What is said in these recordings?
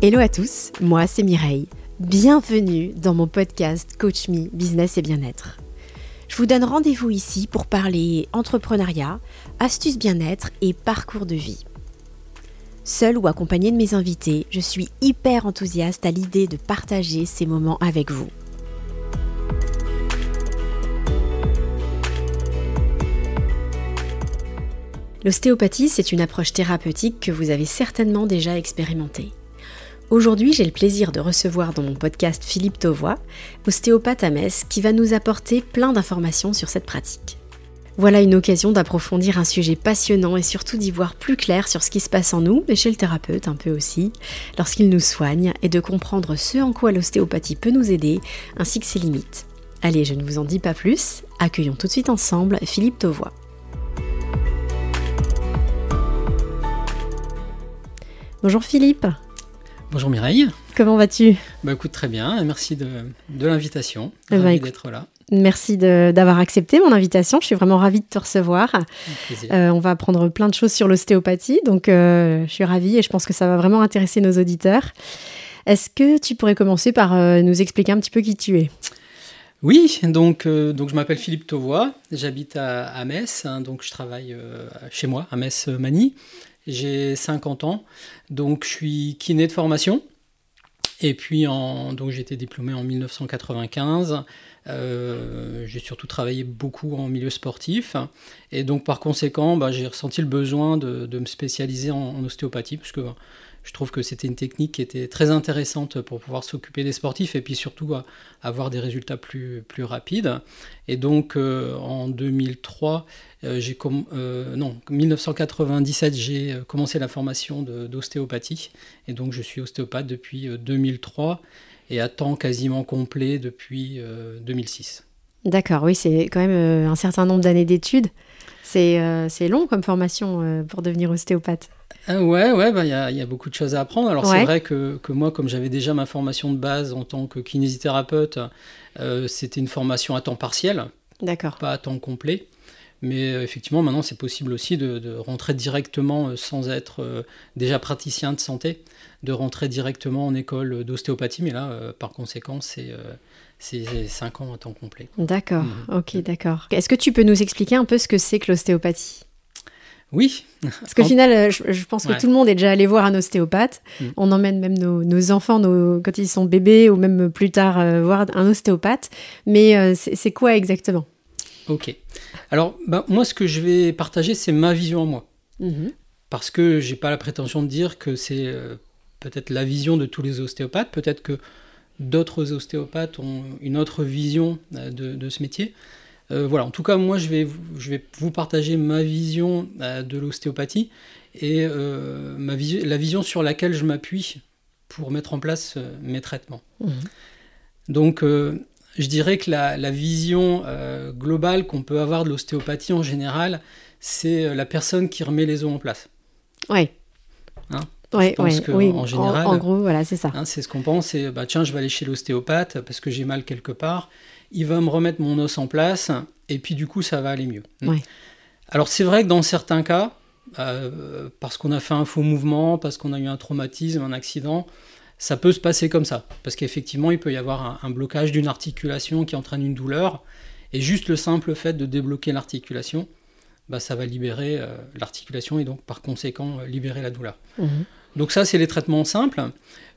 Hello à tous, moi c'est Mireille. Bienvenue dans mon podcast Coach Me Business et Bien-être. Je vous donne rendez-vous ici pour parler entrepreneuriat, astuces bien-être et parcours de vie. Seul ou accompagné de mes invités, je suis hyper enthousiaste à l'idée de partager ces moments avec vous. L'ostéopathie, c'est une approche thérapeutique que vous avez certainement déjà expérimentée. Aujourd'hui, j'ai le plaisir de recevoir dans mon podcast Philippe Tauvois, ostéopathe à Metz, qui va nous apporter plein d'informations sur cette pratique. Voilà une occasion d'approfondir un sujet passionnant et surtout d'y voir plus clair sur ce qui se passe en nous, mais chez le thérapeute un peu aussi, lorsqu'il nous soigne, et de comprendre ce en quoi l'ostéopathie peut nous aider, ainsi que ses limites. Allez, je ne vous en dis pas plus, accueillons tout de suite ensemble Philippe Tauvois. Bonjour Philippe. Bonjour Mireille. Comment vas-tu? Bah écoute très bien, merci de, l'invitation. Eh ben, d'être là. Merci d'avoir accepté mon invitation. Je suis vraiment ravie de te recevoir. Euh, on va apprendre plein de choses sur l'ostéopathie, donc euh, je suis ravie et je pense que ça va vraiment intéresser nos auditeurs. Est-ce que tu pourrais commencer par euh, nous expliquer un petit peu qui tu es? Oui, donc, donc je m'appelle Philippe Tauvois, j'habite à, Metz, hein, donc je travaille chez moi, à Metz-Mani. J'ai 50 ans, donc je suis kiné de formation. Et puis, donc j'ai été diplômé en 1995. Euh, j'ai surtout travaillé beaucoup en milieu sportif. Et donc, par conséquent, bah, j'ai ressenti le besoin de, me spécialiser en, ostéopathie, parce je trouve que c'était une technique qui était très intéressante pour pouvoir s'occuper des sportifs et puis surtout avoir des résultats plus, plus rapides. Et donc euh, en 2003, euh, j'ai euh, non 1997, j'ai commencé la formation d'ostéopathie et donc je suis ostéopathe depuis 2003 et à temps quasiment complet depuis 2006. D'accord, oui, c'est quand même un certain nombre d'années d'études. C'est long comme formation pour devenir ostéopathe. Ah ouais, ouais, bah, il bah, y, y, a beaucoup de choses à apprendre. Alors c'est vrai que, que, moi, comme j'avais déjà ma formation de base en tant que kinésithérapeute, euh, c'était une formation à temps partiel, d'accord, pas à temps complet. Mais euh, effectivement, maintenant, c'est possible aussi de, de, rentrer directement, euh, sans être déjà praticien de santé, de rentrer directement en école d'ostéopathie. Mais là, par conséquent, c'est c'est 5 ans à temps complet. D'accord, mhm. ok, d'accord. Est-ce que tu peux nous expliquer un peu ce que c'est que l'ostéopathie? Oui. Parce qu'au final, euh, je, pense que tout le monde est déjà allé voir un ostéopathe. Mm. On emmène même nos, enfants nos, quand ils sont bébés ou même plus tard euh, voir un ostéopathe. Mais euh, c'est quoi exactement? Ok. Alors, bah, moi, ce que je vais partager, c'est ma vision en moi. Parce que j'ai pas la prétention de dire que c'est peut-être la vision de tous les ostéopathes. Peut-être que d'autres ostéopathes ont une autre vision de ce métier. Euh, voilà, en tout cas, moi, je vais, je vais vous partager ma vision euh, de l'ostéopathie et euh, ma la vision sur laquelle je m'appuie pour mettre en place mes traitements. Mmh. Donc, je dirais que la, vision globale qu'on peut avoir de l'ostéopathie en général, c'est la personne qui remet les os en place. Oui. Hein? Oui, en général, en, gros, voilà, c'est ça. Hein, c'est ce qu'on pense. C'est bah tiens, je vais aller chez l'ostéopathe parce que j'ai mal quelque part il va me remettre mon os en place, et puis du coup, ça va aller mieux. Alors c'est vrai que dans certains cas, euh, parce qu'on a fait un faux mouvement, parce qu'on a eu un traumatisme, un accident, ça peut se passer comme ça. Parce qu'effectivement, il peut y avoir un, blocage d'une articulation qui entraîne une douleur, et juste le simple fait de débloquer l'articulation, bah, ça va libérer euh, l'articulation et donc par conséquent euh, libérer la douleur. Mhm. Donc ça, c'est les traitements simples,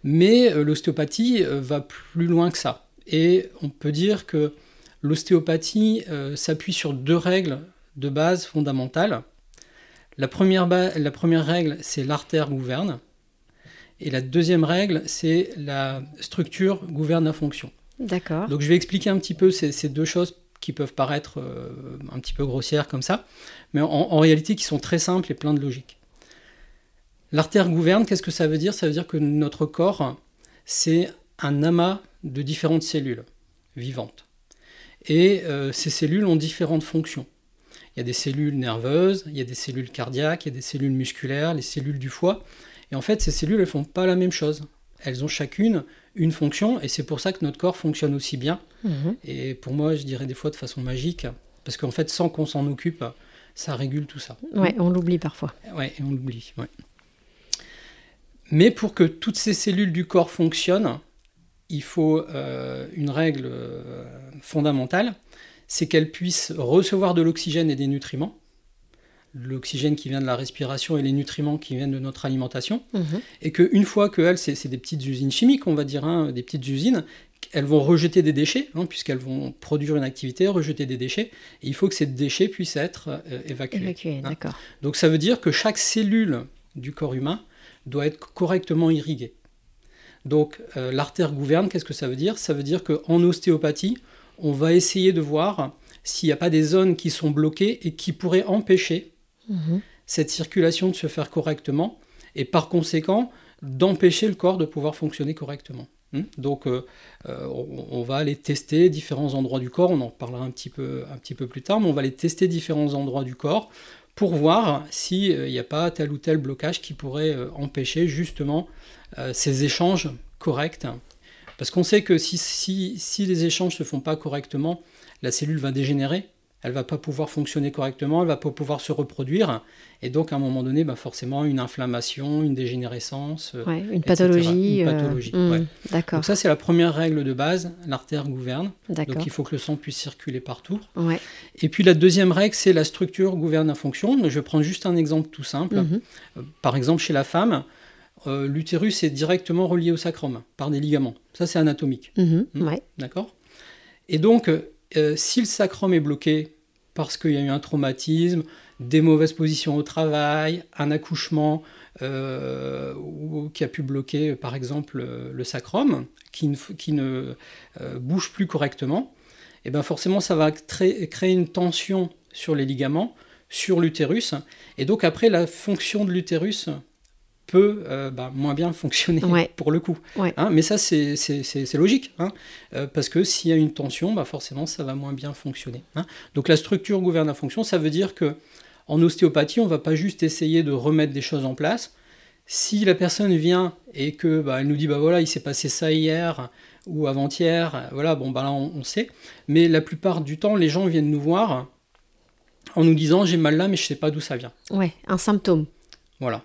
mais l'ostéopathie va plus loin que ça. Et on peut dire que l'ostéopathie euh, s'appuie sur deux règles de base fondamentales. La première, la première règle, c'est l'artère gouverne. Et la deuxième règle, c'est la structure gouverne la fonction. D'accord. Donc je vais expliquer un petit peu ces, deux choses qui peuvent paraître euh, un petit peu grossières comme ça, mais en, en, réalité qui sont très simples et plein de logique. L'artère gouverne, qu'est-ce que ça veut dire? Ça veut dire que notre corps, c'est un amas de différentes cellules vivantes. Et euh, ces cellules ont différentes fonctions. Il y a des cellules nerveuses, il y a des cellules cardiaques, il y a des cellules musculaires, les cellules du foie. Et en fait, ces cellules, elles font pas la même chose. Elles ont chacune une fonction, et c'est pour ça que notre corps fonctionne aussi bien. Mhm. Et pour moi, je dirais des fois de façon magique, parce qu'en fait, sans qu'on s'en occupe, ça régule tout ça. Ouais, on l'oublie parfois. Ouais, on l'oublie. Ouais. Mais pour que toutes ces cellules du corps fonctionnent, il faut une règle fondamentale, c'est qu'elles puissent recevoir de l'oxygène et des nutriments, l'oxygène qui vient de la respiration et les nutriments qui viennent de notre alimentation, mhm. et qu'une fois qu'elles, c'est des petites usines chimiques, on va dire, hein, des petites usines, elles vont rejeter des déchets, hein, puisqu'elles vont produire une activité, rejeter des déchets, et il faut que ces déchets puissent être euh, évacués. Hein. Donc ça veut dire que chaque cellule du corps humain doit être correctement irriguée. Donc euh, l'artère gouverne, qu'est-ce que ça veut dire? Ça veut dire qu'en ostéopathie, on va essayer de voir s'il n'y a pas des zones qui sont bloquées et qui pourraient empêcher mhm. cette circulation de se faire correctement, et par conséquent d'empêcher le corps de pouvoir fonctionner correctement. Hmm? Donc euh, euh, on, va aller tester différents endroits du corps, on en parlera un petit, peu, un petit peu plus tard, mais on va aller tester différents endroits du corps pour voir s'il n'y a pas tel ou tel blocage qui pourrait empêcher justement ces échanges corrects. Parce qu'on sait que si, si, les échanges ne se font pas correctement, la cellule va dégénérer, elle va pas pouvoir fonctionner correctement, elle va pas pouvoir se reproduire, et donc à un moment donné, bah forcément une inflammation, une dégénérescence, euh, une pathologie. Une pathologie. Euh, hmm, d'accord. Donc ça c'est la première règle de base, l'artère gouverne. Donc il faut que le sang puisse circuler partout. Ouais. Et puis la deuxième règle, c'est la structure gouverne la fonction. Je vais prendre juste un exemple tout simple. Mhm. Euh, par exemple chez la femme, euh, l'utérus est directement relié au sacrum par des ligaments. Ça, c'est anatomique. Mhm, hmm D'accord? Et donc, euh, si le sacrum est bloqué parce qu'il y a eu un traumatisme, des mauvaises positions au travail, un accouchement euh, qui a pu bloquer, par exemple, le sacrum, qui ne, qui ne bouge plus correctement, et eh bien forcément, ça va créer une tension sur les ligaments, sur l'utérus. Et donc, après, la fonction de l'utérus peut euh, bah, moins bien fonctionner pour le coup. Hein, mais ça, c'est logique, hein, euh, parce que s'il y a une tension, bah, forcément, ça va moins bien fonctionner. Hein. Donc la structure gouverne la fonction, ça veut dire que en ostéopathie, on ne va pas juste essayer de remettre des choses en place. Si la personne vient et que bah, elle nous dit bah voilà il s'est passé ça hier ou avant-hier, voilà bon bah là on, on, sait. Mais la plupart du temps les gens viennent nous voir en nous disant j'ai mal là mais je sais pas d'où ça vient. Ouais, un symptôme. Voilà,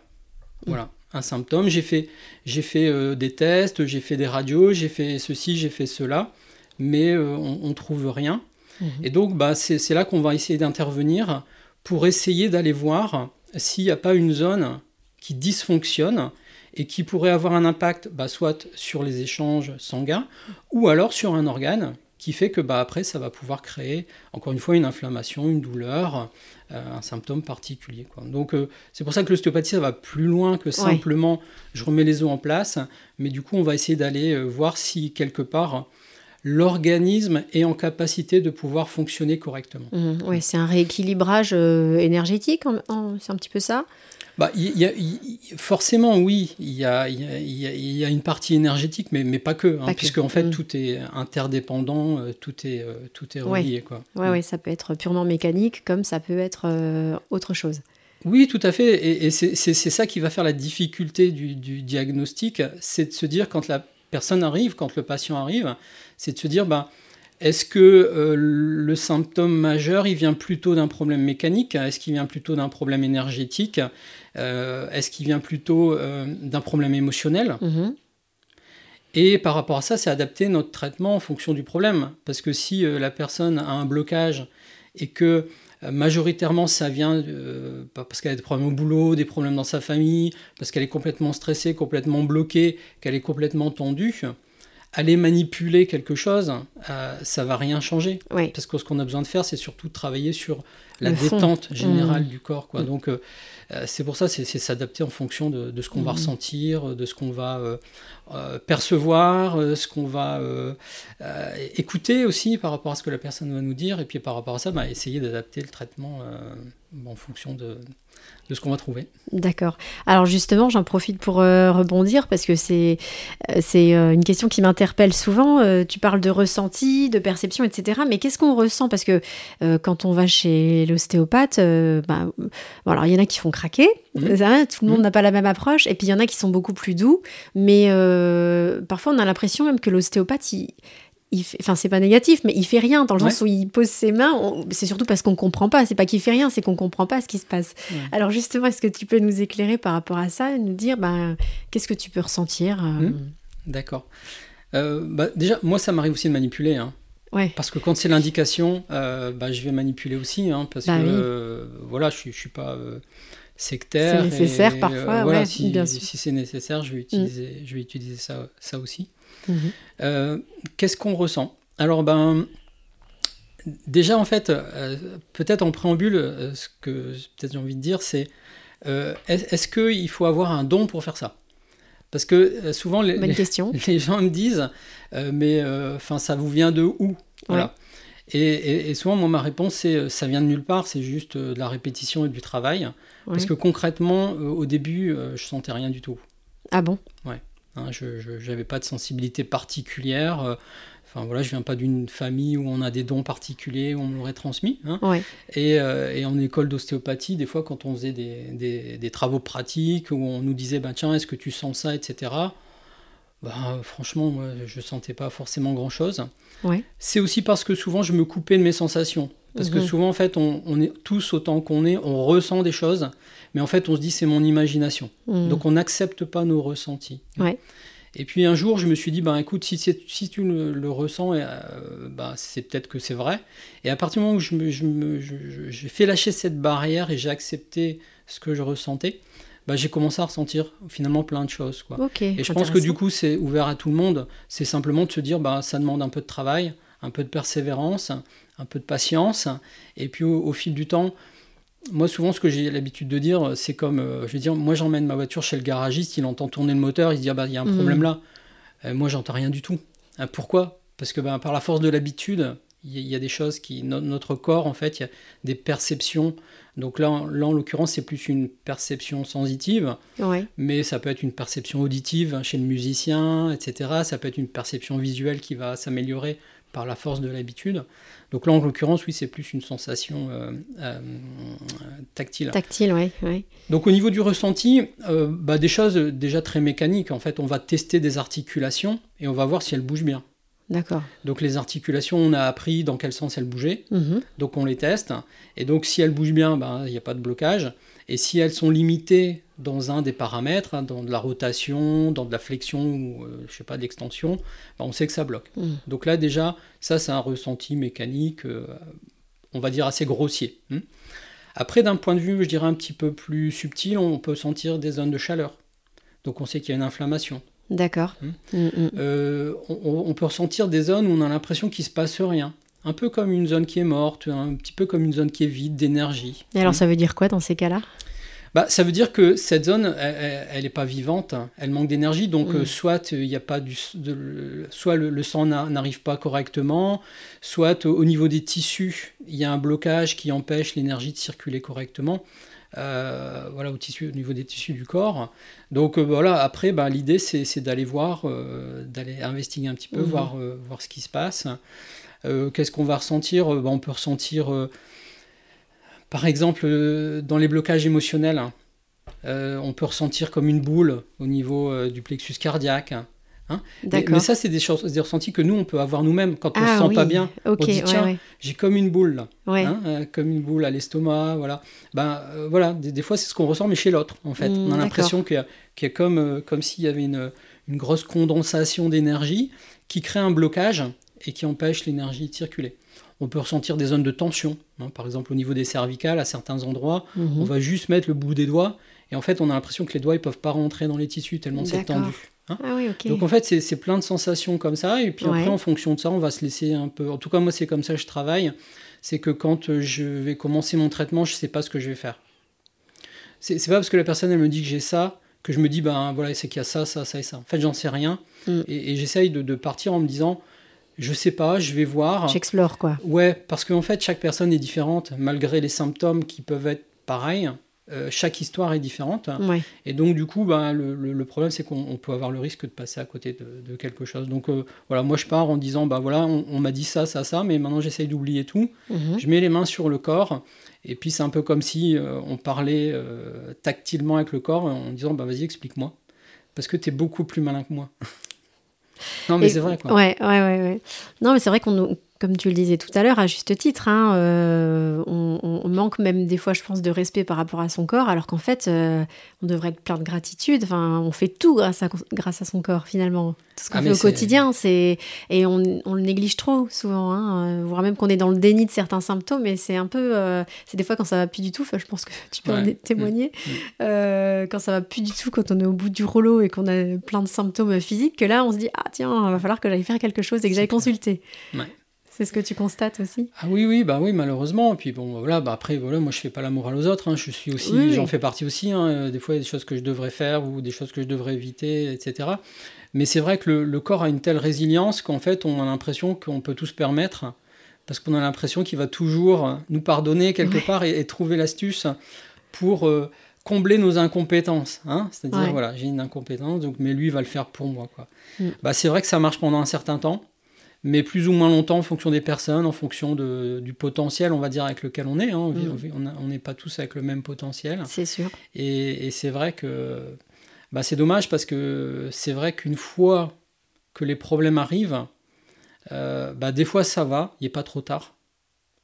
voilà un symptôme. J'ai fait, j'ai fait euh, des tests, j'ai fait des radios, j'ai fait ceci, j'ai fait cela, mais euh, on ne trouve rien. Mhm. Et donc, bah, c'est là qu'on va essayer d'intervenir pour essayer d'aller voir s'il n'y a pas une zone qui dysfonctionne et qui pourrait avoir un impact bah, soit sur les échanges sanguins ou alors sur un organe qui fait que bah, après ça va pouvoir créer encore une fois une inflammation, une douleur, un symptôme particulier. Quoi. Donc euh, c'est pour ça que l'ostéopathie ça va plus loin que simplement je remets les os en place, mais du coup on va essayer d'aller euh, voir si quelque part l'organisme est en capacité de pouvoir fonctionner correctement. Mmh, oui, c'est un rééquilibrage énergétique, c'est un petit peu ça? Bah, forcément, oui, il y a, une partie énergétique, mais, mais pas que, hein, puisque en fait mm. tout est interdépendant, euh, tout est, euh, tout est relié. Quoi. Ouais, mm. ça peut être purement mécanique, comme ça peut être euh, autre chose. Oui, tout à fait, et, c'est ça qui va faire la difficulté du, du diagnostic, c'est de se dire quand la personne arrive, quand le patient arrive, c'est de se dire, bah, est-ce que euh, le symptôme majeur, il vient plutôt d'un problème mécanique? Est-ce qu'il vient plutôt d'un problème énergétique? Est-ce qu'il vient plutôt euh, d'un problème émotionnel mm-hmm. Et par rapport à ça, c'est adapter notre traitement en fonction du problème. Parce que si la personne a un blocage et que majoritairement ça vient parce qu'elle a des problèmes au boulot, des problèmes dans sa famille, parce qu'elle est complètement stressée, complètement bloquée, qu'elle est complètement tendue, aller manipuler quelque chose, euh, ça va rien changer. Parce que ce qu'on a besoin de faire, c'est surtout de travailler sur la détente générale mmh. du corps. Quoi. Mmh. Donc, euh, euh, c'est pour ça, c'est s'adapter en fonction de, ce qu'on va mmh. ressentir, de ce qu'on va percevoir, ce qu'on va écouter aussi par rapport à ce que la personne va nous dire. Et puis par rapport à ça, bah, essayer d'adapter le traitement en fonction de, de ce qu'on va trouver. D'accord. Alors justement, j'en profite pour euh, rebondir parce que c'est euh, c'est euh, une question qui m'interpelle souvent. tu parles de ressenti, de perception, etc. Mais qu'est-ce qu'on ressent? Parce que quand on va chez l'ostéopathe, bah, bon, alors il y en a qui font craquer. Mmh. tout le monde mmh. n'a pas la même approche. Et puis il y en a qui sont beaucoup plus doux. Mais parfois, on a l'impression même que l'ostéopathe, il il fait, enfin c'est pas négatif, mais il fait rien dans le sens où il pose ses mains. C'est surtout parce qu'on comprend pas. C'est pas qu'il fait rien, c'est qu'on comprend pas ce qui se passe. Alors justement, est-ce que tu peux nous éclairer par rapport à ça, nous dire, ben, qu'est-ce que tu peux ressentir euh? mmh. D'accord. Euh, bah, déjà, moi, ça m'arrive aussi de manipuler. Hein. Ouais. Parce que quand c'est l'indication, euh, bah, je vais manipuler aussi, hein, parce bah que voilà, je, je suis pas sectaire. C'est nécessaire parfois, voilà, si, si c'est nécessaire, je vais utiliser, mmh. je vais utiliser ça, ça aussi. Euh, qu'est-ce qu'on ressent? Alors, ben, déjà, en fait, euh, peut-être en préambule, euh, ce que peut-être j'ai envie de dire, c'est est-ce qu'il faut avoir un don pour faire ça? Parce que souvent les, les, gens me disent mais enfin ça vous vient de où? Voilà. Et, souvent moi ma réponse c'est ça vient de nulle part c'est juste de la répétition et du travail. Parce que concrètement au début je sentais rien du tout. Ah bon? Ouais Hein, je n'avais pas de sensibilité particulière. Euh, enfin voilà, je viens pas d'une famille où on a des dons particuliers, où on me l'aurait transmis. Hein. Euh, et, en école d'ostéopathie, des fois, quand on faisait des, travaux pratiques, où on nous disait, bah, tiens, est-ce que tu sens ça, etc. Bah, franchement, moi, je sentais pas forcément grand-chose. C'est aussi parce que souvent, je me coupais de mes sensations. Parce que mhm. souvent, en fait, on, est tous autant qu'on est, on ressent des choses, mais en fait, on se dit c'est mon imagination. Mhm. Donc, on n'accepte pas nos ressentis. Et puis un jour, je me suis dit, ben écoute, si, si tu le, ressens, euh, ben, c'est peut-être que c'est vrai. Et à partir du moment où j'ai je fait lâcher cette barrière et j'ai accepté ce que je ressentais, ben, j'ai commencé à ressentir finalement plein de choses. Quoi. et je pense que du coup, c'est ouvert à tout le monde. C'est simplement de se dire, ben, ça demande un peu de travail, un peu de persévérance, un peu de patience. Et puis au, fil du temps, moi souvent ce que j'ai l'habitude de dire, c'est comme, euh, je veux dire, moi j'emmène ma voiture chez le garagiste, il entend tourner le moteur, il se dit, ah bah il y a un mhm. problème là. Euh, moi j'entends rien du tout. Euh, pourquoi? Parce que ben, par la force de l'habitude, il y, a des choses qui, notre corps en fait, il y a des perceptions. Donc là, là en l'occurrence, c'est plus une perception sensitive, mais ça peut être une perception auditive chez le musicien, etc. Ça peut être une perception visuelle qui va s'améliorer par la force de l'habitude. Donc là, en l'occurrence, oui, c'est plus une sensation euh, euh, tactile. Tactile, oui. Donc au niveau du ressenti, euh, bah, des choses déjà très mécaniques. En fait, on va tester des articulations et on va voir si elles bougent bien. D'accord. Donc les articulations, on a appris dans quel sens elles bougeaient. Mhm. Donc on les teste. Et donc si elles bougent bien, ben, il n'y a pas de blocage. Et si elles sont limitées dans un des paramètres, hein, dans de la rotation, dans de la flexion ou euh, je sais pas d'extension, ben, on sait que ça bloque. Mhm. Donc là déjà, ça c'est un ressenti mécanique, euh, on va dire assez grossier. Hein. Après d'un point de vue, je dirais un petit peu plus subtil, on peut sentir des zones de chaleur. Donc on sait qu'il y a une inflammation. D'accord. Hmm. Mm, mm. Euh, on, peut ressentir des zones où on a l'impression qu'il se passe rien. Un peu comme une zone qui est morte, un petit peu comme une zone qui est vide d'énergie. Et alors, hmm. ça veut dire quoi dans ces cas-là? Bah, ça veut dire que cette zone, elle n'est pas vivante, elle manque d'énergie, donc hmm. euh, soit il n'y a pas du, soit le, sang n'arrive pas correctement, soit au niveau des tissus, il y a un blocage qui empêche l'énergie de circuler correctement. Euh, voilà, au, tissu, au niveau des tissus du corps. Donc euh, voilà, après, ben, l'idée c'est d'aller voir, euh, d'aller investiguer un petit peu, mhm. voir, voir ce qui se passe. Qu'est-ce qu'on va ressentir ben, On peut ressentir, par exemple, dans les blocages émotionnels, hein, on peut ressentir comme une boule au niveau du plexus cardiaque. Hein mais, ça, c'est des, des, ressentis que nous, on peut avoir nous-mêmes quand on ne ah se sent pas bien. on dit, tiens, j'ai comme une boule, là, hein, euh, comme une boule à l'estomac, voilà. Ben, euh, voilà, des, fois, c'est ce qu'on ressent, mais chez l'autre, en fait. on a l'impression qu'il y, a, comme, euh, comme s'il y avait une, une grosse condensation d'énergie qui crée un blocage et qui empêche l'énergie de circuler. On peut ressentir des zones de tension, hein, par exemple au niveau des cervicales, à certains endroits, mmh on va juste mettre le bout des doigts, et en fait, on a l'impression que les doigts ne peuvent pas rentrer dans les tissus tellement c'est tendu. Hein ah Donc en fait, c'est plein de sensations comme ça. Et puis après, en fonction de ça, on va se laisser un peu. En tout cas, moi, c'est comme ça que je travaille. C'est que quand je vais commencer mon traitement, je ne sais pas ce que je vais faire. C'est pas parce que la personne, elle me dit que j'ai ça, que je me dis, ben voilà, c'est qu'il y a ça, ça, ça et ça. En fait, j'en sais rien. Mm. Et, j'essaye de, partir en me disant, je sais pas, je vais voir. J'explore quoi. Ouais, parce qu'en fait, chaque personne est différente, malgré les symptômes qui peuvent être pareils. Euh, chaque histoire est différente. Et donc, du coup, ben, le, problème, c'est qu'on peut avoir le risque de passer à côté de, quelque chose. Donc, euh, voilà, moi, je pars en disant, ben voilà, on, m'a dit ça, ça, ça, mais maintenant, j'essaye d'oublier tout. Mhm. Je mets les mains sur le corps. Et puis, c'est un peu comme si euh, on parlait tactilement avec le corps en disant, ben vas-y, explique-moi. Parce que tu es beaucoup plus malin que moi. Non, mais c'est vrai, quoi. Ouais, ouais, ouais, ouais. Non, mais c'est vrai qu'on comme tu le disais tout à l'heure, à juste titre, hein, euh, on, manque même des fois, je pense, de respect par rapport à son corps, alors qu'en fait, euh, on devrait être plein de gratitude. Enfin, on fait tout grâce à, grâce à son corps, finalement. Tout ce qu'on ah, fait au quotidien, c'est et on, le néglige trop souvent, hein, voire même qu'on est dans le déni de certains symptômes. Et c'est un peu, euh, c'est des fois quand ça va plus du tout. Je pense que tu peux en témoigner. Mm. Mm. quand ça va plus du tout, quand on est au bout du rouleau et qu'on a plein de symptômes physiques, que là, on se dit ah tiens, il va falloir que j'aille faire quelque chose et que j'aille consulter. Ouais. C'est ce que tu constates aussi? Ah oui, oui, bah oui, malheureusement. Puis bon, voilà, bah après, voilà, moi je fais pas la morale aux autres. Hein. Je suis aussi, j'en fais partie aussi. Hein. Des fois, il y a des choses que je devrais faire ou des choses que je devrais éviter, etc. Mais c'est vrai que le, corps a une telle résilience qu'en fait, on a l'impression qu'on peut tout se permettre parce qu'on a l'impression qu'il va toujours nous pardonner quelque part et, trouver l'astuce pour euh, combler nos incompétences. Hein. C'est-à-dire, voilà, j'ai une incompétence, donc, mais lui va le faire pour moi. Quoi. Mm. Bah, c'est vrai que ça marche pendant un certain temps mais plus ou moins longtemps en fonction des personnes, en fonction de, du potentiel, on va dire, avec lequel on est. Hein. Mm. On n'est pas tous avec le même potentiel. C'est sûr. Et, c'est vrai que bah, c'est dommage parce que c'est vrai qu'une fois que les problèmes arrivent, euh, bah, des fois ça va, il n'est pas trop tard.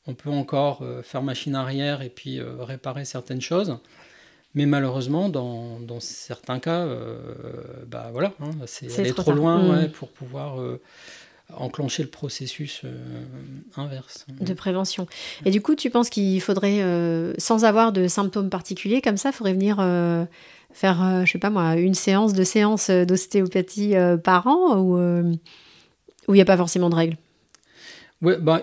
On peut encore euh, faire machine arrière et puis euh, réparer certaines choses. Mais malheureusement, dans, dans certains cas, bah voilà, hein, c'est aller trop, loin mm. pour pouvoir enclencher le processus euh, inverse. De prévention. Et du coup, tu penses qu'il faudrait, euh, sans avoir de symptômes particuliers comme ça, il faudrait venir euh, faire, je sais pas moi, une séance, de séances d'ostéopathie par an ou il n'y a pas forcément de règles? Ouais, bah,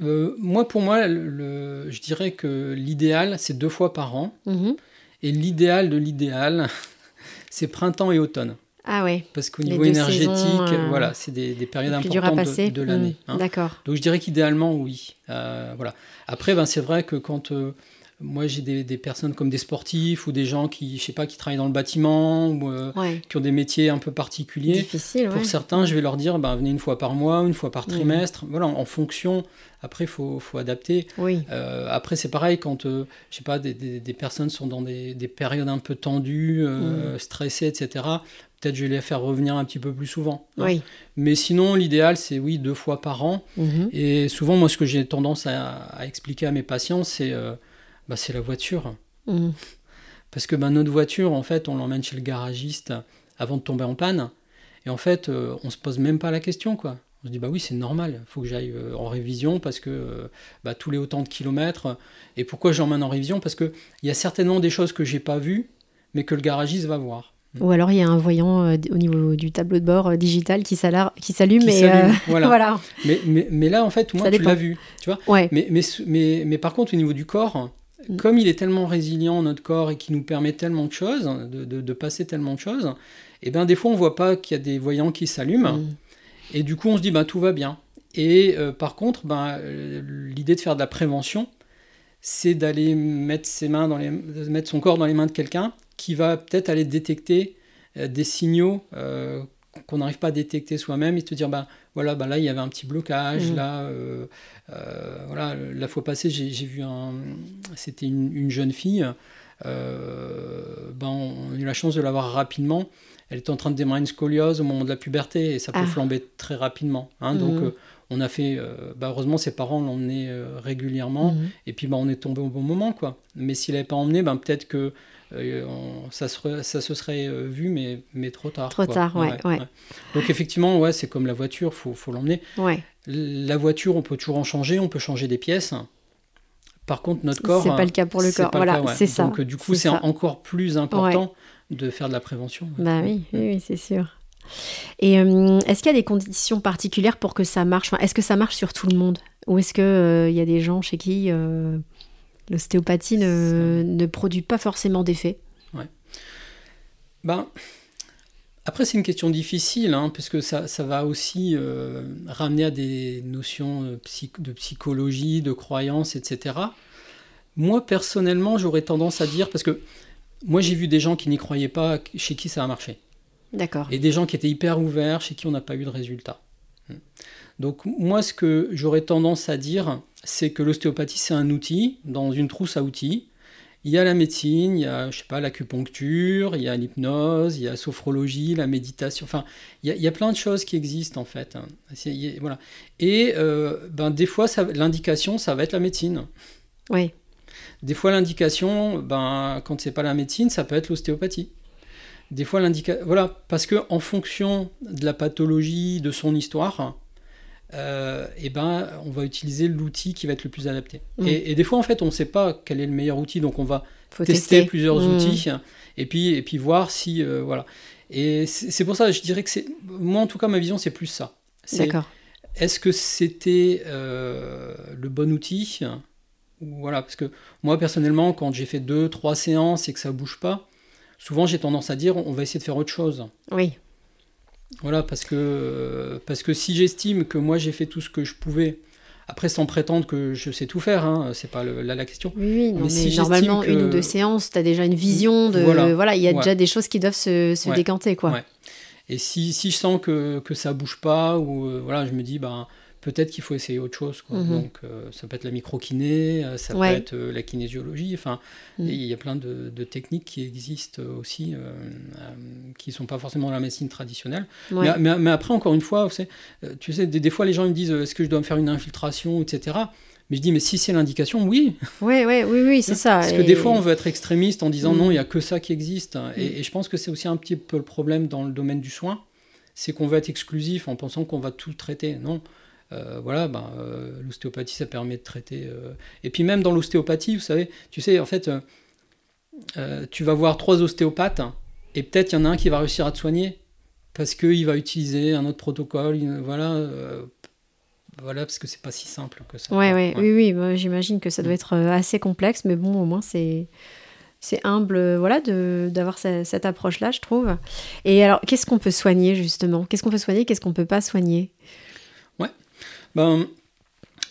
moi, pour moi, le, je dirais que l'idéal, c'est deux fois par an. Mhm. Et l'idéal de l'idéal, c'est printemps et automne. Ah ouais. Parce qu'au niveau énergétique, euh, voilà, c'est des, périodes importantes de, l'année. Mmh, hein. D'accord. Donc je dirais qu'idéalement, oui. Euh, voilà. Après, ben, c'est vrai que quand euh, moi j'ai des, personnes comme des sportifs ou des gens qui, je sais pas, qui travaillent dans le bâtiment ou qui ont des métiers un peu particuliers. Difficile, Pour certains, je vais leur dire, ben, venez une fois par mois, une fois par mmh. trimestre. Voilà, en fonction. Après, il faut, faut, adapter. Oui. après, c'est pareil quand, je sais pas, des, des, personnes sont dans des, périodes un peu tendues, mmh. stressées, etc peut-être je vais les faire revenir un petit peu plus souvent. Hein. Oui. Mais sinon, l'idéal, c'est oui, deux fois par an. Mhm. Et souvent, moi, ce que j'ai tendance à, expliquer à mes patients, c'est euh, bah, la voiture. Mhm. Parce que bah, notre voiture, en fait, on l'emmène chez le garagiste avant de tomber en panne. Et en fait, euh, on se pose même pas la question, quoi. On se dit, bah oui, c'est normal, il faut que j'aille euh, en révision parce que bah, tous les autant de kilomètres. Et pourquoi j'emmène en révision? Parce qu'il y a certainement des choses que j'ai pas vues, mais que le garagiste va voir. Ou alors il y a un voyant euh, au niveau du tableau de bord euh, digital qui s'allume. et euh, voilà. Mais, mais, mais, là, en fait, moi, tu l'as vu. Tu vois ouais. mais, mais, mais, mais, par contre, au niveau du corps, mm. comme il est tellement résilient, notre corps, et qui nous permet tellement de choses, de, de, passer tellement de choses, et eh bien des fois, on voit pas qu'il y a des voyants qui s'allument. Mm. Et du coup, on se dit, ben, tout va bien. Et par contre, ben, l'idée de faire de la prévention, c'est d'aller mettre ses mains dans les, mettre son corps dans les mains de quelqu'un qui va peut-être aller détecter euh, des signaux euh, qu'on n'arrive pas à détecter soi-même et te dire bah voilà bah là il y avait un petit blocage mmh. là euh, voilà la fois passée j'ai vu un c'était une, jeune fille ben on a eu la chance de l'avoir rapidement elle était en train de démarrer une scoliose au moment de la puberté et ça peut ah. flamber très rapidement hein, donc mmh. on a fait bah, heureusement ses parents l'emmenaient régulièrement mmh. et puis bah, on est tombé au bon moment quoi mais s'il n'avait pas emmené ben peut-être que euh, ça, se, ça se serait euh, vu, mais, mais trop tard. Trop tard, ouais, ouais, Donc effectivement, ouais, c'est comme la voiture, faut, faut l'emmener. La voiture, on peut toujours en changer, on peut changer des pièces. Par contre, notre corps. C'est pas le cas pour le corps. Voilà, c'est ça. Donc du coup, c'est encore plus important de faire de la prévention. Bah oui, oui, c'est sûr. Et euh, est-ce qu'il y a des conditions particulières pour que ça marche? Est-ce que ça marche sur tout le monde? Ou est-ce qu'il il y a des gens chez qui L'ostéopathie ne, ne, produit pas forcément d'effet. Ouais. Ben, après, c'est une question difficile, hein, parce que ça, ça va aussi euh, ramener à des notions de, de, psychologie, de croyance, etc. Moi, personnellement, j'aurais tendance à dire, parce que moi, j'ai vu des gens qui n'y croyaient pas, chez qui ça a marché. D'accord. Et des gens qui étaient hyper ouverts, chez qui on n'a pas eu de résultat. Donc, moi, ce que j'aurais tendance à dire, c'est que l'ostéopathie, c'est un outil dans une trousse à outils. il y a la médecine, il y a, je sais pas, l'acupuncture, il y a l'hypnose, il y a la sophrologie, la méditation. Enfin, il y, a, plein de choses qui existent en fait. voilà. Et euh, ben, des fois, l'indication, ça va être la médecine. Oui. Des fois, l'indication, ben, quand c'est pas la médecine, ça peut être l'ostéopathie. Des fois, l'indication. Voilà, parce que en fonction de la pathologie, de son histoire, euh, et ben, on va utiliser l'outil qui va être le plus adapté. Mm. Et, des fois, en fait, on ne sait pas quel est le meilleur outil, donc on va tester, plusieurs mm. outils et puis, et puis voir si. Euh, voilà. Et c'est pour ça, je dirais que c'est. Moi, en tout cas, ma vision, c'est plus ça. D'accord. Est-ce que c'était euh, le bon outil Voilà, parce que moi, personnellement, quand j'ai fait deux, trois séances et que ça bouge pas, souvent j'ai tendance à dire on va essayer de faire autre chose. Oui. Voilà, parce que, parce que si j'estime que moi j'ai fait tout ce que je pouvais, après sans prétendre que je sais tout faire, hein, c'est pas là la question. Oui, mais, si normalement une ou deux séances, tu as déjà une vision de. Voilà, il y a déjà des choses qui doivent se, se décanter, quoi. Et si, si, je sens que, que ça bouge pas, ou euh, voilà, je me dis, ben peut-être qu'il faut essayer autre chose. Mhm. Donc, euh, ça peut être la microkiné, euh, ça peut être euh, la kinésiologie. Enfin, mhm. il y a plein de, techniques qui existent aussi, qui ne sont pas forcément dans la médecine traditionnelle. Mais, mais, après, encore une fois, tu sais, des, fois, les gens me disent est-ce que je dois me faire une infiltration, etc. Mais je dis, mais si c'est l'indication, oui. Oui, oui, oui, oui c'est ça. Parce que des fois, on veut être extrémiste en disant non, il n'y a que ça qui existe. Et, et je pense que c'est aussi un petit peu le problème dans le domaine du soin. C'est qu'on veut être exclusif en pensant qu'on va tout traiter. Non, euh, voilà, ben, euh, l'ostéopathie, ça permet de traiter. Euh, et puis même dans l'ostéopathie, vous savez, tu sais, en fait, tu vas voir trois ostéopathes, et peut-être il y en a un qui va réussir à te soigner, parce qu'il va utiliser un autre protocole, voilà. voilà, parce que c'est pas si simple que ça. Ouais, ouais, Oui, oui, j'imagine que ça doit être assez complexe, mais bon, au moins c'est c'est humble voilà d'avoir cette approche là je trouve et alors qu'est-ce qu'on peut soigner justement? Qu'est-ce qu'on peut soigner qu'est-ce qu'on peut pas soigner? Ben,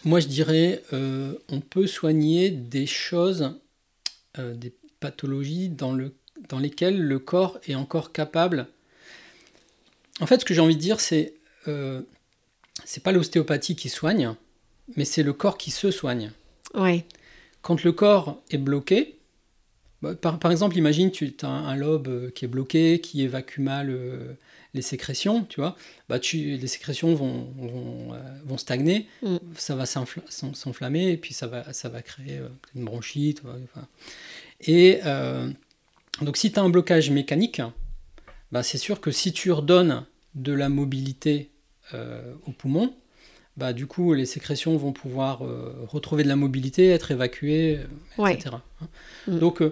Moi, je dirais, euh, on peut soigner des choses, euh, des pathologies dans, le, dans lesquelles le corps est encore capable. En fait, ce que j'ai envie de dire, c'est euh, c'est pas l'ostéopathie qui soigne, mais c'est le corps qui se soigne. Ouais. Quand le corps est bloqué, bah, par, par, exemple, imagine tu as un, lobe qui est bloqué, qui évacue mal les sécrétions, tu vois, bah tu, les sécrétions vont, vont, euh, stagner, mm. ça va s'enflammer et puis ça va, ça va créer euh, une bronchite. Et euh, donc si tu as un blocage mécanique, bah, c'est sûr que si tu redonnes de la mobilité au poumon, bah, du coup les sécrétions vont pouvoir retrouver de la mobilité, être évacuées, etc. Hein. Mm. Donc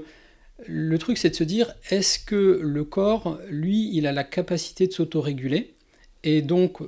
le truc, c'est de se dire, est-ce que le corps, lui, il a la capacité de s'autoréguler Et donc, euh,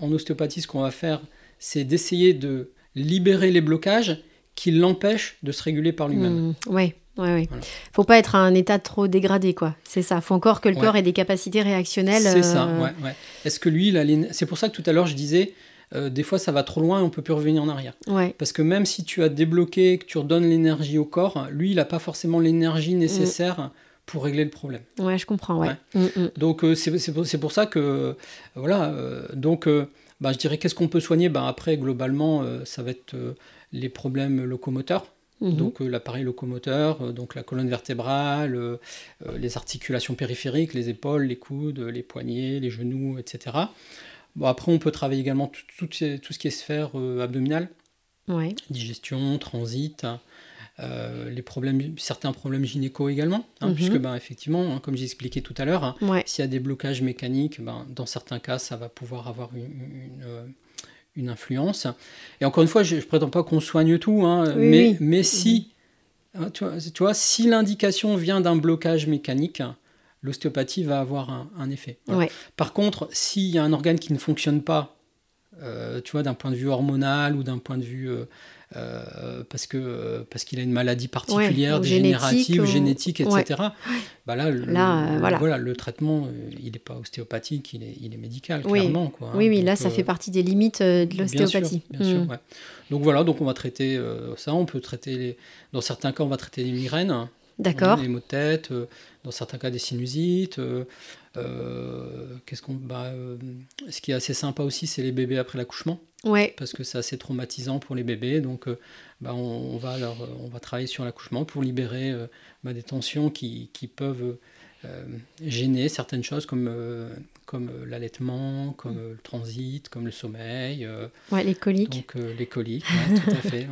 en ostéopathie, ce qu'on va faire, c'est d'essayer de libérer les blocages qui l'empêchent de se réguler par lui-même. oui, oui, oui. Faut pas être à un état trop dégradé, quoi. C'est ça. Faut encore que le corps ait des capacités réactionnelles. C'est ça, euh, ouais, ouais. Est-ce que lui, il a C'est pour ça que tout à l'heure, je disais, euh, des fois ça va trop loin et on peut plus revenir en arrière. Parce que même si tu as débloqué, que tu redonnes l'énergie au corps, lui il n'a pas forcément l'énergie nécessaire pour régler le problème. Ouais, je comprends. Ouais. Mm, mm. Donc euh, c'est pour, pour, ça que voilà. Euh, donc bah, je dirais qu'est-ce qu'on peut soigner? Bah, Après globalement ça va être les problèmes locomoteurs. Mm-hmm. Donc l'appareil locomoteur, donc la colonne vertébrale, les articulations périphériques, les épaules, les coudes, les poignets, les genoux, etc. Bon, après, on peut travailler également tout, tout, tout ce qui est sphère euh, abdominale, digestion, transit, euh, les problèmes, certains problèmes gynéco également, hein, mhm. puisque ben, effectivement, hein, comme j'ai expliqué tout à l'heure, hein, s'il y a des blocages mécaniques, ben, dans certains cas, ça va pouvoir avoir une, une, euh, influence. Et encore une fois, je ne prétends pas qu'on soigne tout, mais, mais si, tu vois, tu vois, si l'indication vient d'un blocage mécanique, l'ostéopathie va avoir un, effet. Par contre, s'il y a un organe qui ne fonctionne pas, euh, tu vois, d'un point de vue hormonal ou d'un point de vue euh, euh, parce que parce qu'il a une maladie particulière, dégénérative, génétique, etc. Bah là, le, voilà. le traitement, il n'est pas ostéopathique, il est, il est médical, clairement. Quoi, oui, oui, là, ça fait partie des limites de l'ostéopathie. Bien sûr, mm. Donc voilà, donc on va traiter ça, on peut traiter, les... dans certains cas, on va traiter les migraines, D'accord. Les maux de tête, dans certains cas des sinusites. qu'est-ce qu'on, bah, ce qui est assez sympa aussi, c'est les bébés après l'accouchement. Ouais. Parce que c'est assez traumatisant pour les bébés. Donc, bah, on, va leur, on va travailler sur l'accouchement pour libérer bah, des tensions qui, qui peuvent gêner certaines choses comme comme euh, l'allaitement, comme euh, le transit, comme le sommeil. Euh, ouais, les coliques. Donc les coliques, tout à fait.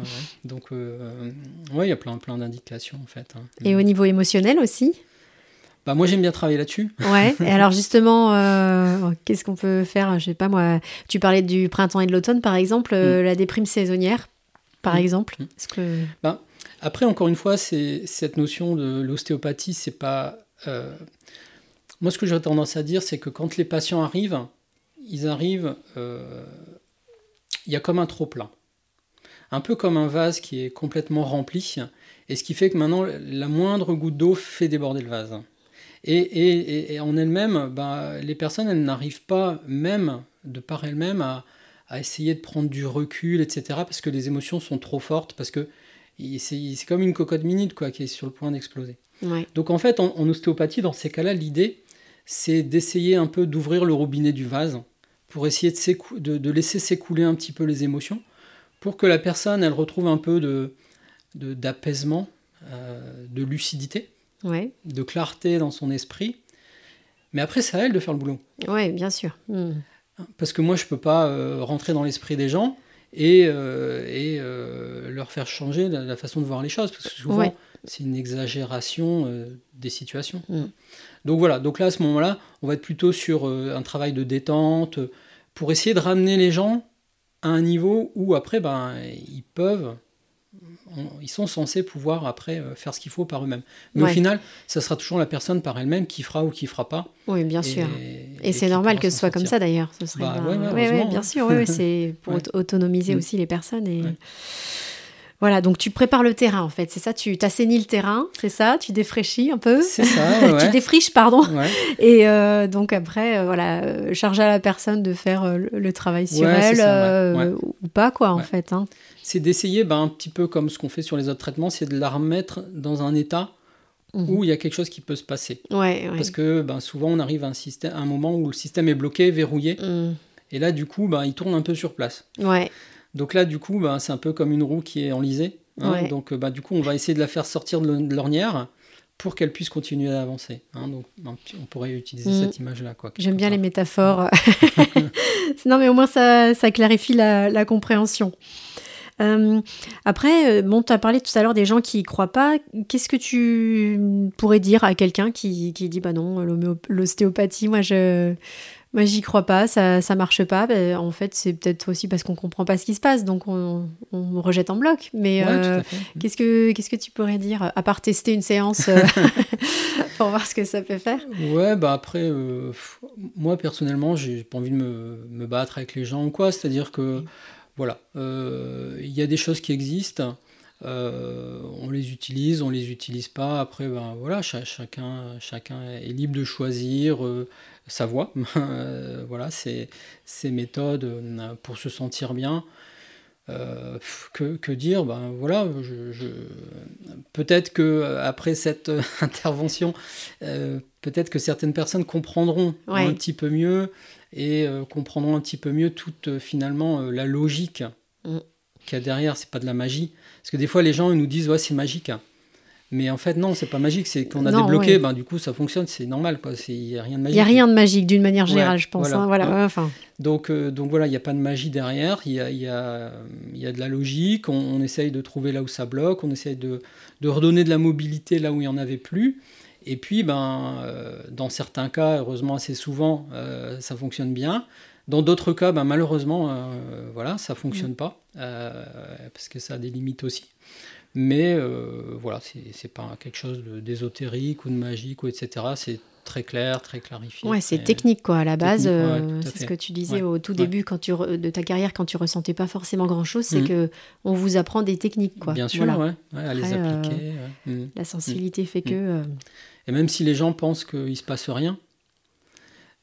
Donc ouais, il y a plein, plein d'indications en fait. Hein. Et au niveau émotionnel aussi bah, moi, j'aime bien travailler là-dessus. Ouais. Et alors, justement, qu'est-ce qu'on peut faire Je sais pas, moi. Tu parlais du printemps et de l'automne, par exemple, mm. la déprime saisonnière, par mm. exemple. Mm. que... Bah, après, encore une fois, c'est cette notion de l'ostéopathie, c'est pas. Moi, ce que j'ai tendance à dire, c'est que quand les patients arrivent, ils arrivent, euh, il y a comme un trop-plein. Un peu comme un vase qui est complètement rempli, et ce qui fait que maintenant, la moindre goutte d'eau fait déborder le vase. Et, en elle-même, bah, les personnes, elles n'arrivent pas même, de par elles-mêmes, à, essayer de prendre du recul, etc., parce que les émotions sont trop fortes, parce que c'est comme une cocotte minute quoi, qui est sur le point d'exploser. Donc en fait, en ostéopathie, dans ces cas-là, l'idée, c'est d'essayer un peu d'ouvrir le robinet du vase pour essayer de, de, laisser s'écouler un petit peu les émotions, pour que la personne elle retrouve un peu de d'apaisement, euh, de lucidité, de clarté dans son esprit. Mais après, c'est à elle de faire le boulot. Oui, bien sûr. Hmm. Parce que moi, je ne peux pas euh, rentrer dans l'esprit des gens et, euh, et leur faire changer la, façon de voir les choses. Parce que souvent, c'est une exagération des situations. Hmm. Donc voilà, donc là à ce moment-là, on va être plutôt sur euh, un travail de détente pour essayer de ramener les gens à un niveau où après, ben, ils peuvent, ils sont censés pouvoir après euh, faire ce qu'il faut par eux-mêmes. Mais au final, ça sera toujours la personne par elle-même qui fera ou qui fera pas. Oui, bien sûr. Et, c'est normal que ce soit comme ça d'ailleurs. Ce serait bah, bien sûr, c'est pour autonomiser aussi les personnes et. Voilà, donc tu prépares le terrain en fait, c'est ça, tu assainis le terrain, c'est ça, tu défraîchis un peu? C'est ça, ouais. tu défriches, pardon. Et euh, donc après, euh, voilà, euh, charge à la personne de faire le, travail sur elle ou pas quoi en fait. Hein. C'est d'essayer, ben, un petit peu comme ce qu'on fait sur les autres traitements, c'est de la remettre dans un état mhm. où il y a quelque chose qui peut se passer. Parce que ben, souvent on arrive à un, système, un moment où le système est bloqué, verrouillé. Mhm. Et là, du coup, ben, il tourne un peu sur place. Ouais. Donc là, du coup, bah, c'est un peu comme une roue qui est enlisée. Hein. Donc, bah, du coup, on va essayer de la faire sortir de l'ornière pour qu'elle puisse continuer à avancer. Hein. Donc, on pourrait utiliser mm. cette image-là. J'aime bien les métaphores. non, mais au moins, ça, clarifie la, compréhension. Euh, après, euh, bon, tu as parlé tout à l'heure des gens qui y croient pas. Qu'est-ce que tu pourrais dire à quelqu'un qui, qui dit bah non, l'ostéopathie, moi je moi, j'y crois pas, ça, ça marche pas. Ben, en fait, c'est peut-être aussi parce qu'on comprend pas ce qui se passe, donc on, on rejette en bloc. Mais euh, qu'est-ce que qu'est-ce que tu pourrais dire à part tester une séance euh, pour voir ce que ça peut faire? Ouais, bah après, euh, moi personnellement, j'ai pas envie de me, me, battre avec les gens ou quoi. C'est-à-dire que voilà, il y a des choses qui existent. on les utilise, on les utilise pas. Après, ben voilà, chacun, chacun est libre de choisir sa voix, euh, voilà, ses, méthodes euh, pour se sentir bien. Euh, que, dire? Ben voilà je, peut-être que après cette intervention peut-être que certaines personnes comprendront un petit peu mieux et comprendront un petit peu mieux toute finalement la logique mm. qu'il y a derrière. C'est pas de la magie. Parce que des fois les gens ils nous disent ouais c'est magique mais en fait, non, c'est pas magique. C'est qu'on a débloqué, ben, du coup, ça fonctionne, c'est normal. Il n'y a rien de magique. Il n'y a rien de magique d'une manière générale, je pense. Voilà. Hein, enfin. donc, euh, donc voilà, il n'y a pas de magie derrière. Il y a, y, a, y a, de la logique. On, essaye de trouver là où ça bloque. On essaye de, de, redonner de la mobilité là où il n'y en avait plus. Et puis, ben, euh, dans certains cas, heureusement assez souvent, euh, ça fonctionne bien. Dans d'autres cas, ben, malheureusement, voilà, ça ne fonctionne mm. pas. parce que ça a des limites aussi. Mais euh, voilà, c'est pas quelque chose d'ésotérique ou de magique, ou etc. C'est très clair, très clarifié. Ouais, c'est technique quoi à la base. Euh, c'est ce que tu disais au tout début quand tu de ta carrière quand tu ressentais pas forcément grand chose, c'est mhm. que on vous apprend des techniques quoi. Bien sûr, ouais, à les appliquer. Mhm. La sensibilité fait que. Mhm. Euh, Et même si les gens pensent qu'il se passe rien,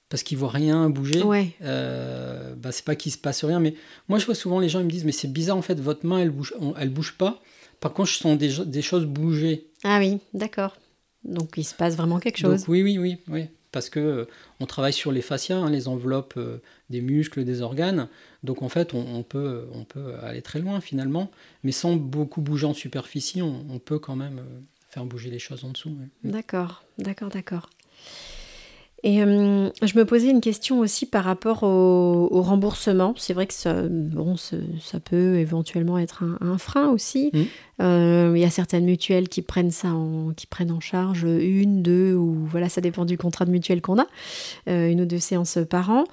parce qu'ils voient rien bouger, bah, c'est pas qu'il se passe rien. Mais moi je vois souvent les gens ils me disent mais c'est bizarre en fait votre main elle bouge, elle bouge pas par contre, je sens des, des choses bouger. Ah oui, d'accord. Donc il se passe vraiment quelque chose. oui, oui, oui, oui. Parce que euh, on travaille sur les fascias, hein, les enveloppes euh, des muscles, des organes. Donc en fait, on, peut, on peut aller très loin finalement, mais sans beaucoup bouger en superficie, on, peut quand même euh, faire bouger les choses en dessous. D'accord, d'accord, d'accord. Et euh, je me posais une question aussi par rapport au, remboursement. C'est vrai que ça, bon, ça peut éventuellement être un, frein aussi. Mmh. Euh, il y a certaines mutuelles qui prennent ça en, qui prennent en charge une, deux, ou voilà, ça dépend du contrat de mutuelle qu'on a, euh, une ou deux séances par an.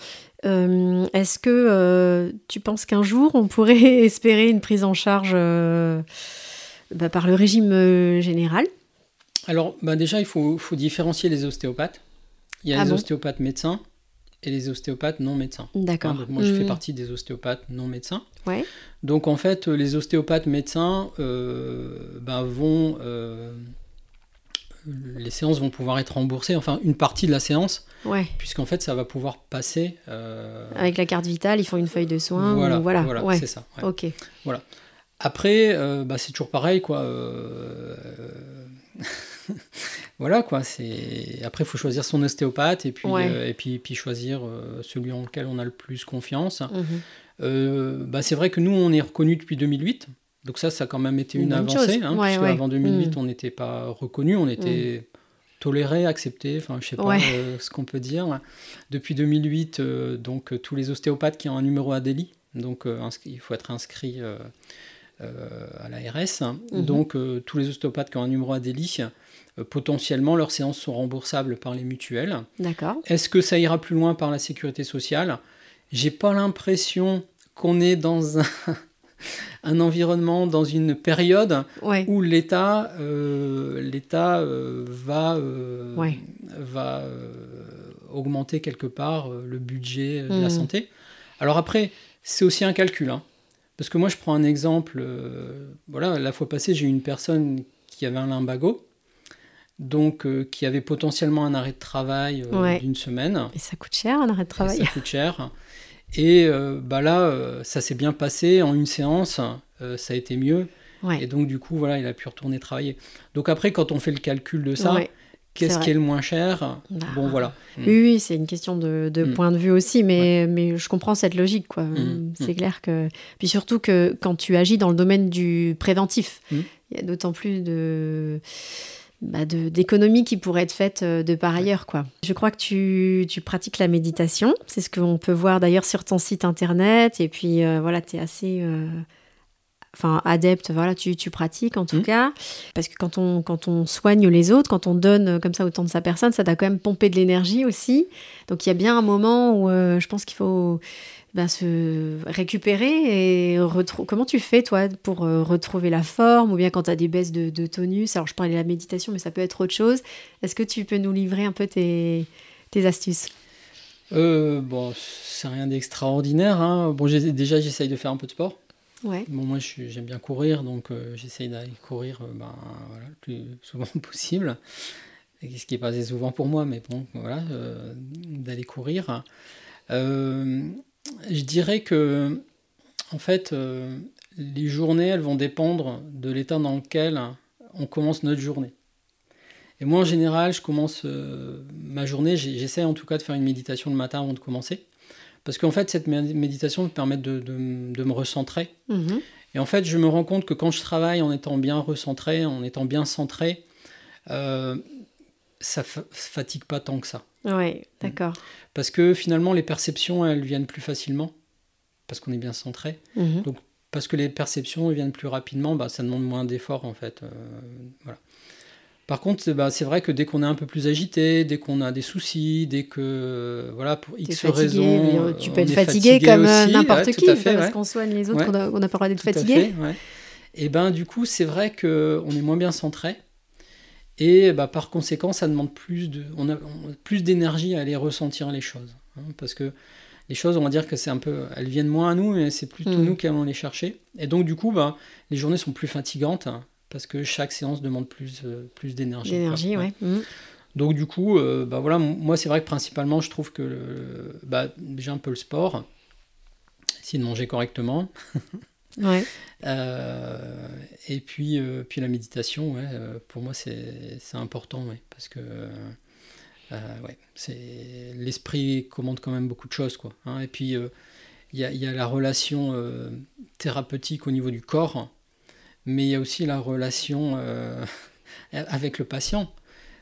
Est-ce que tu penses qu'un jour on pourrait espérer une prise en charge bah, par le régime général? Alors bah déjà, il faut, faut différencier les ostéopathes. Il y a ah les ostéopathes médecins et les ostéopathes non médecins. D'accord. donc moi, je fais mmh. partie des ostéopathes non médecins. Ouais. Donc en fait, les ostéopathes médecins euh, ben, vont. Euh, les séances vont pouvoir être remboursées, enfin une partie de la séance, ouais. puisqu'en fait ça va pouvoir passer. Euh, Avec la carte vitale, ils font une feuille de soins. Voilà, voilà, voilà c'est ça. Ok. Voilà. Après, bah, c'est toujours pareil, quoi. voilà quoi. C'est après il faut choisir son ostéopathe et puis euh, et puis, puis choisir euh, celui en lequel on a le plus confiance. Mhm. Euh, bah, c'est vrai que nous on est reconnu depuis 2008. Donc ça, ça a quand même été une, avancée, hein, parce qu'avant 2008, mhm. on n'était pas reconnu, on était mhm. toléré, accepté, enfin je sais pas ce qu'on peut dire. Depuis 2008, donc tous les ostéopathes qui ont un numéro ADELI, donc il faut être inscrit à l'ARS. Donc tous les ostéopathes qui ont un numéro ADELI euh, potentiellement leurs séances sont remboursables par les mutuelles. D'accord. Est-ce que ça ira plus loin par la sécurité sociale? J'ai pas l'impression qu'on est dans un, un, environnement, dans une période où l'État euh, l'État euh, va, va augmenter quelque part le budget de la hmm. santé. Alors après, c'est aussi un calcul. Hein. Parce que moi, je prends un exemple. voilà, la fois passée, j'ai eu une personne qui avait un limbago donc euh, qui avait potentiellement un arrêt de travail euh, d'une semaine. Et ça coûte cher un arrêt de travail. ça coûte cher. Et euh, bah là, ça s'est bien passé en une séance, ça a été mieux. Et donc du coup, voilà, il a pu retourner travailler. Donc après, quand on fait le calcul de ça, qu'est-ce qui est le moins cher? Bah, Bon, voilà. Oui, oui, c'est une question de, mm. point de vue aussi, mais, mais je comprends cette logique, quoi. Mm. C'est mm. clair que... Puis surtout que quand tu agis dans le domaine du préventif, il y a d'autant plus de bah, d'économies qui pourraient être faites euh, de par ailleurs. Quoi. Je crois que tu, tu pratiques la méditation. C'est ce qu'on peut voir d'ailleurs sur ton site internet. Et puis euh, voilà, tu es assez euh, enfin, adepte. Voilà, tu, tu pratiques en tout mmh. cas. Parce que quand on, quand on soigne les autres, quand on donne comme ça autant de sa personne, ça doit quand même pomper de l'énergie aussi. Donc il y a bien un moment où je pense qu'il faut ben, se récupérer et retrouver. Comment tu fais, toi, pour euh, retrouver la forme ou bien quand tu as des baisses de, tonus? Alors, je parlais de la méditation, mais ça peut être autre chose. Est-ce que tu peux nous livrer un peu tes, tes astuces? Euh, Bon, c'est rien d'extraordinaire. Hein. Bon, déjà, j'essaye de faire un peu de sport. Bon, moi, j'aime bien courir, donc euh, j'essaye d'aller courir ben, voilà, le plus souvent possible. Ce qui est pas assez souvent pour moi, mais bon, voilà, d'aller courir. Euh, je dirais que, en fait, euh, les journées, elles vont dépendre de l'état dans lequel on commence notre journée. Et moi, en général, je commence euh, ma journée, j'essaie en tout cas de faire une méditation le matin avant de commencer. Parce qu'en fait, cette méditation me permet de, me recentrer. Mhm. Et en fait, je me rends compte que quand je travaille en étant bien recentré, en étant bien centré, euh, ça fatigue pas tant que ça. Oui, mm. d'accord. Parce que finalement, les perceptions, elles viennent plus facilement, parce qu'on est bien centré. Mhm. Donc, parce que les perceptions viennent plus rapidement, bah, ça demande moins d'efforts, en fait. Euh, voilà. Par contre, bah, c'est vrai que dès qu'on est un peu plus agité, dès qu'on a des soucis, dès que, voilà, pour X raisons... Tu peux être fatigué, comme euh, n'importe qui, parce qu'on soigne les autres, on n'a pas le droit d'être fatigué. Et ben du coup, c'est vrai qu'on est moins bien centré. Et bah, par conséquent, ça demande plus de, on a, plus d'énergie à aller ressentir les choses. Hein, parce que les choses, on va dire que c'est un peu, elles viennent moins à nous, mais c'est plutôt mm. nous qui allons les chercher. Et donc du coup, bah, les journées sont plus fatigantes hein, parce que chaque séance demande plus, euh, plus d'énergie. D'énergie, ouais. Mm. Donc du coup, euh, bah, voilà, moi c'est vrai que principalement, je trouve que bah, déjà un peu le sport, essayer de manger correctement. et puis, puis la méditation, ouais, pour moi, c'est important, ouais, parce que ouais, l'esprit commande quand même beaucoup de choses. Quoi, hein. et puis, il y, y, a la relation thérapeutique au niveau du corps, mais il y a aussi la relation avec le patient.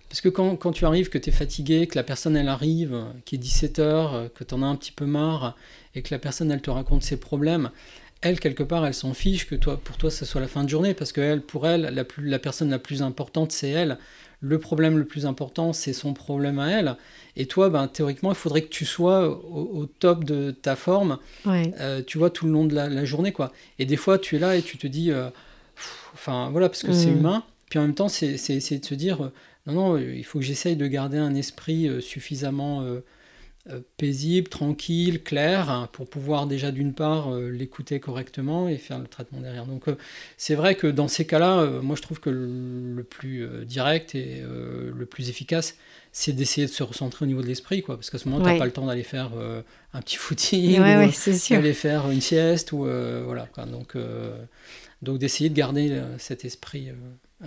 Parce que quand, quand tu arrives, que tu es fatigué, que la personne elle arrive, qui est 17h, que tu en as un petit peu marre, et que la personne elle te raconte ses problèmes, elle, quelque part, elle s'en fiche que toi, pour toi, ce soit la fin de journée, parce que elle, pour elle, la, plus, la personne la plus importante, c'est elle. Le problème le plus important, c'est son problème à elle. Et toi, ben, théoriquement, il faudrait que tu sois au, top de ta forme, euh, tu vois, tout le long de la, journée, quoi. Et des fois, tu es là et tu te dis, euh, enfin, voilà, parce que c'est mm. humain. Puis en même temps, c'est essayer de se dire, euh, non, non, il faut que j'essaye de garder un esprit euh, suffisamment euh, paisible, tranquille, clair, hein, pour pouvoir déjà d'une part l'écouter correctement et faire le traitement derrière. Donc c'est vrai que dans ces cas-là, moi je trouve que le, plus direct et le plus efficace, c'est d'essayer de se recentrer au niveau de l'esprit, quoi, parce qu'à ce moment, tu n'as pas le temps d'aller faire un petit footing, ou d'aller faire une sieste, ou voilà. Donc, donc d'essayer de garder cet esprit euh,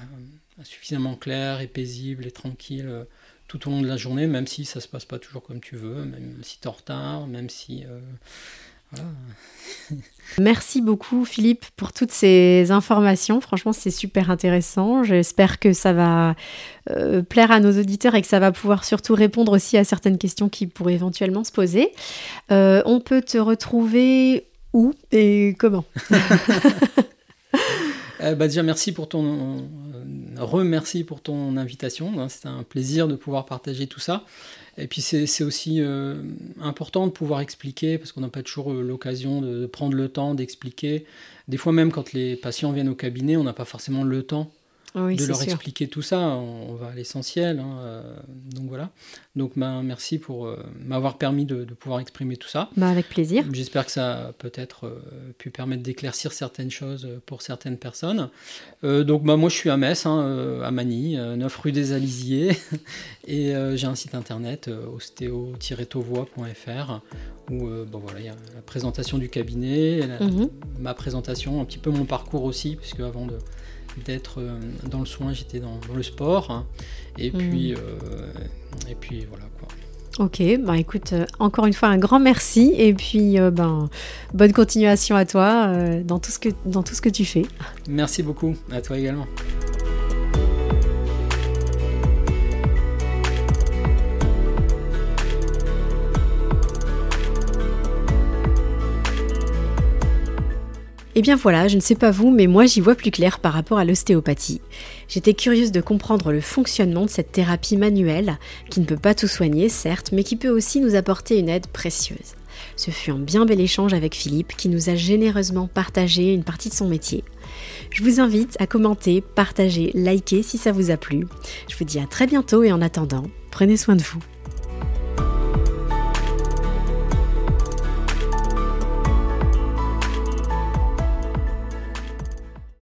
suffisamment clair et paisible et tranquille euh, tout au long de la journée, même si ça se passe pas toujours comme tu veux, même si tu es en retard, même si... Euh, Merci beaucoup Philippe pour toutes ces informations. Franchement, c'est super intéressant. J'espère que ça va plaire à nos auditeurs et que ça va pouvoir surtout répondre aussi à certaines questions qui pourraient éventuellement se poser. on peut te retrouver où et comment? Euh, bah déjà, merci pour ton. Euh, remercie pour ton invitation. Hein, C'était un plaisir de pouvoir partager tout ça. Et puis c'est aussi euh, important de pouvoir expliquer, parce qu'on n'a pas toujours l'occasion de, prendre le temps d'expliquer. Des fois même quand les patients viennent au cabinet, on n'a pas forcément le temps de leur expliquer tout ça. On, va à l'essentiel. Hein, euh, donc voilà. Donc ben, merci pour euh, m'avoir permis de, pouvoir exprimer tout ça. Bah, avec plaisir. J'espère que ça a peut-être euh, pu permettre d'éclaircir certaines choses pour certaines personnes. donc bah, moi je suis à Metz, hein, à Manille, 9 rue des Alisiers. et j'ai un site internet ostéo-tovois.fr où bon, voilà, il y a la présentation du cabinet, mhm. ma présentation, un petit peu mon parcours aussi, puisque avant de d'être euh, dans le soin, j'étais dans, le sport. Hein. et, hmm. puis, euh, et puis voilà quoi. Ok, bah écoute, euh, encore une fois un grand merci et puis ben, bonne continuation à toi dans, tout ce que, dans tout ce que tu fais. Merci beaucoup, à toi également. Eh bien voilà, je ne sais pas vous, mais moi j'y vois plus clair par rapport à l'ostéopathie. J'étais curieuse de comprendre le fonctionnement de cette thérapie manuelle, qui ne peut pas tout soigner, certes, mais qui peut aussi nous apporter une aide précieuse. Ce fut un bien bel échange avec Philippe, qui nous a généreusement partagé une partie de son métier. Je vous invite à commenter, partager, liker si ça vous a plu. Je vous dis à très bientôt et en attendant, prenez soin de vous.